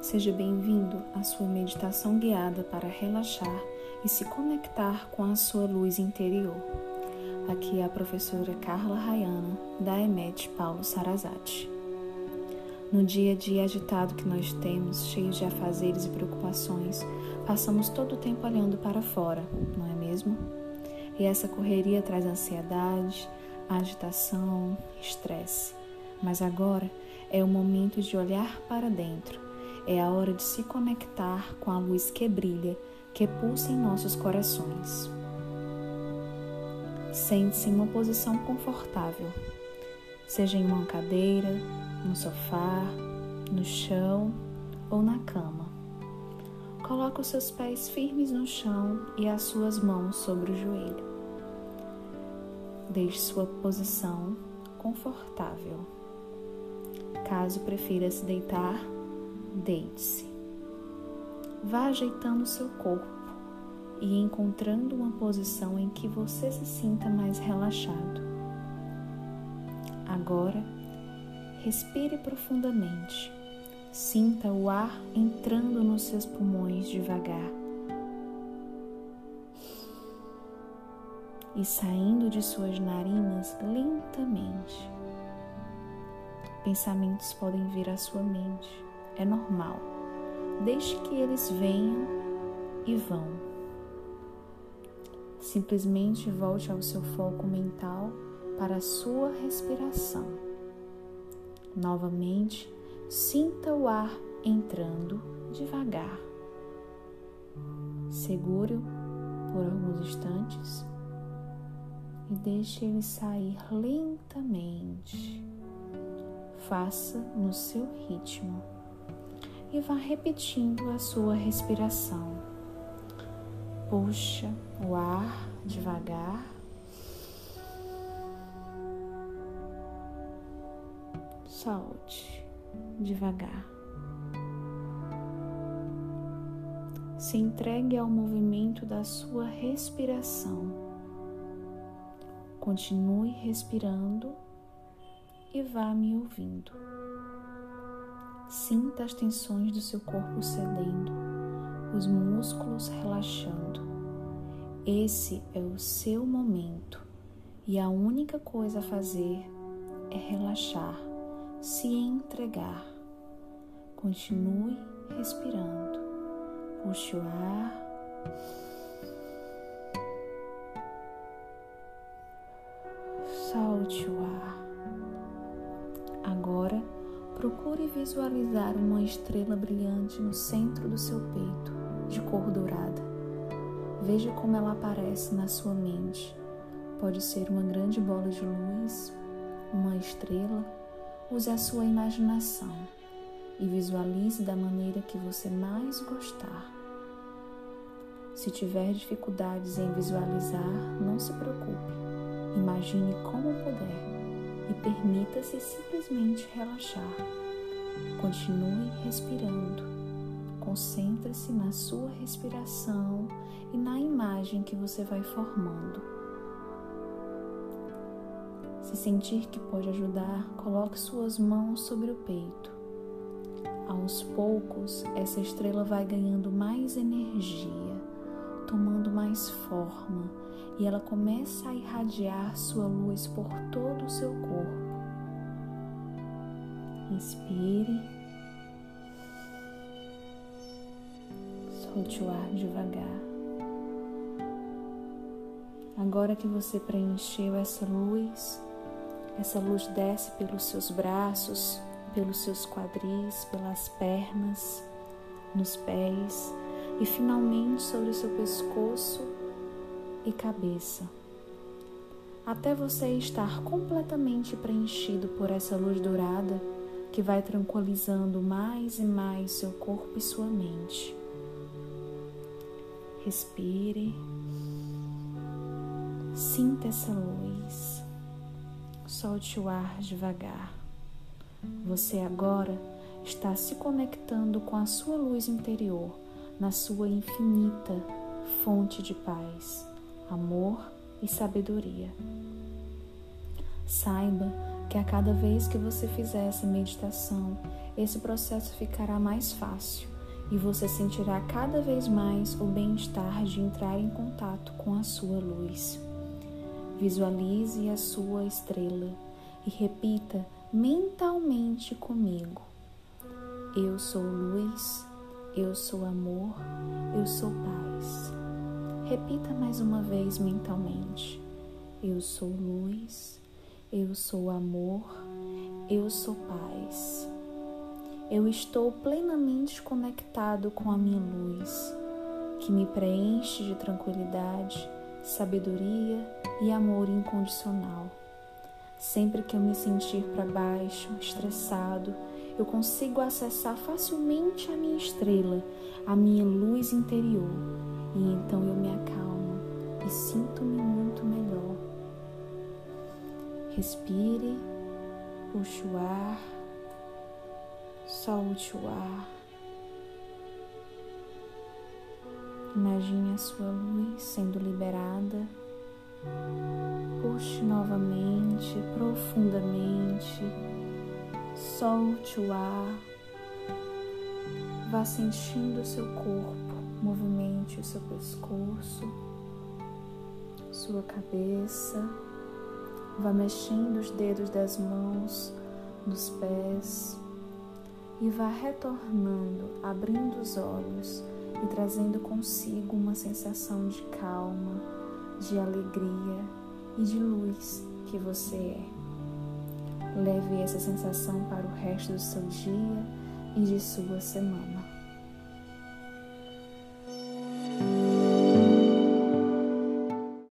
Seja bem-vindo à sua meditação guiada para relaxar e se conectar com a sua luz interior. Aqui é a professora Carla Rayana, da EMET Paulo Sarazati. No dia a dia agitado que nós temos, cheio de afazeres e preocupações, passamos todo o tempo olhando para fora, não é mesmo? E essa correria traz ansiedade, agitação, estresse. Mas agora é o momento de olhar para dentro é a hora de se conectar com a luz que brilha, que pulsa em nossos corações. Sente-se em uma posição confortável, seja em uma cadeira, no sofá, no chão ou na cama. Coloque os seus pés firmes no chão e as suas mãos sobre o joelho. Deixe sua posição confortável. Caso prefira se deitar, Deite-se. Vá ajeitando seu corpo e encontrando uma posição em que você se sinta mais relaxado. Agora, respire profundamente. Sinta o ar entrando nos seus pulmões devagar e saindo de suas narinas lentamente. Pensamentos podem vir à sua mente é normal. Deixe que eles venham e vão. Simplesmente volte ao seu foco mental para a sua respiração. Novamente, sinta o ar entrando devagar. Segure-o por alguns instantes e deixe ele sair lentamente. Faça no seu ritmo e vá repetindo a sua respiração. Puxa o ar devagar. Solte devagar. Se entregue ao movimento da sua respiração. Continue respirando e vá me ouvindo. Sinta as tensões do seu corpo cedendo, os músculos relaxando. Esse é o seu momento e a única coisa a fazer é relaxar, se entregar. Continue respirando. Puxe o ar. Solte o ar. Agora, Procure visualizar uma estrela brilhante no centro do seu peito, de cor dourada. Veja como ela aparece na sua mente. Pode ser uma grande bola de luz, uma estrela. Use a sua imaginação e visualize da maneira que você mais gostar. Se tiver dificuldades em visualizar, não se preocupe. Imagine como puder e permita-se simplesmente relaxar. Continue respirando. Concentre-se na sua respiração e na imagem que você vai formando. Se sentir que pode ajudar, coloque suas mãos sobre o peito. Aos poucos, essa estrela vai ganhando mais energia, tomando mais forma e ela começa a irradiar sua luz por todo o seu corpo. Inspire, solte o ar devagar. Agora que você preencheu essa luz, essa luz desce pelos seus braços, pelos seus quadris, pelas pernas, nos pés e finalmente sobre o seu pescoço e cabeça, até você estar completamente preenchido por essa luz dourada que vai tranquilizando mais e mais seu corpo e sua mente. Respire, sinta essa luz, solte o ar devagar. Você agora está se conectando com a sua luz interior, na sua infinita fonte de paz amor e sabedoria. Saiba que a cada vez que você fizer essa meditação, esse processo ficará mais fácil e você sentirá cada vez mais o bem-estar de entrar em contato com a sua luz. Visualize a sua estrela e repita mentalmente comigo: Eu sou luz, eu sou amor, eu sou paz. Repita mais uma vez mentalmente: Eu sou luz, eu sou amor, eu sou paz. Eu estou plenamente conectado com a minha luz, que me preenche de tranquilidade, sabedoria e amor incondicional. Sempre que eu me sentir para baixo, estressado, eu consigo acessar facilmente a minha estrela, a minha luz interior, e então eu me acalmo e sinto-me muito melhor. Respire, puxe o ar Solte o ar. Imagine a sua luz sendo liberada. Puxe novamente, profundamente. Solte o ar. Vá sentindo o seu corpo, movimente o seu pescoço, sua cabeça. Vá mexendo os dedos das mãos, dos pés e vá retornando, abrindo os olhos e trazendo consigo uma sensação de calma, de alegria e de luz que você é. Leve essa sensação para o resto do seu dia e de sua semana.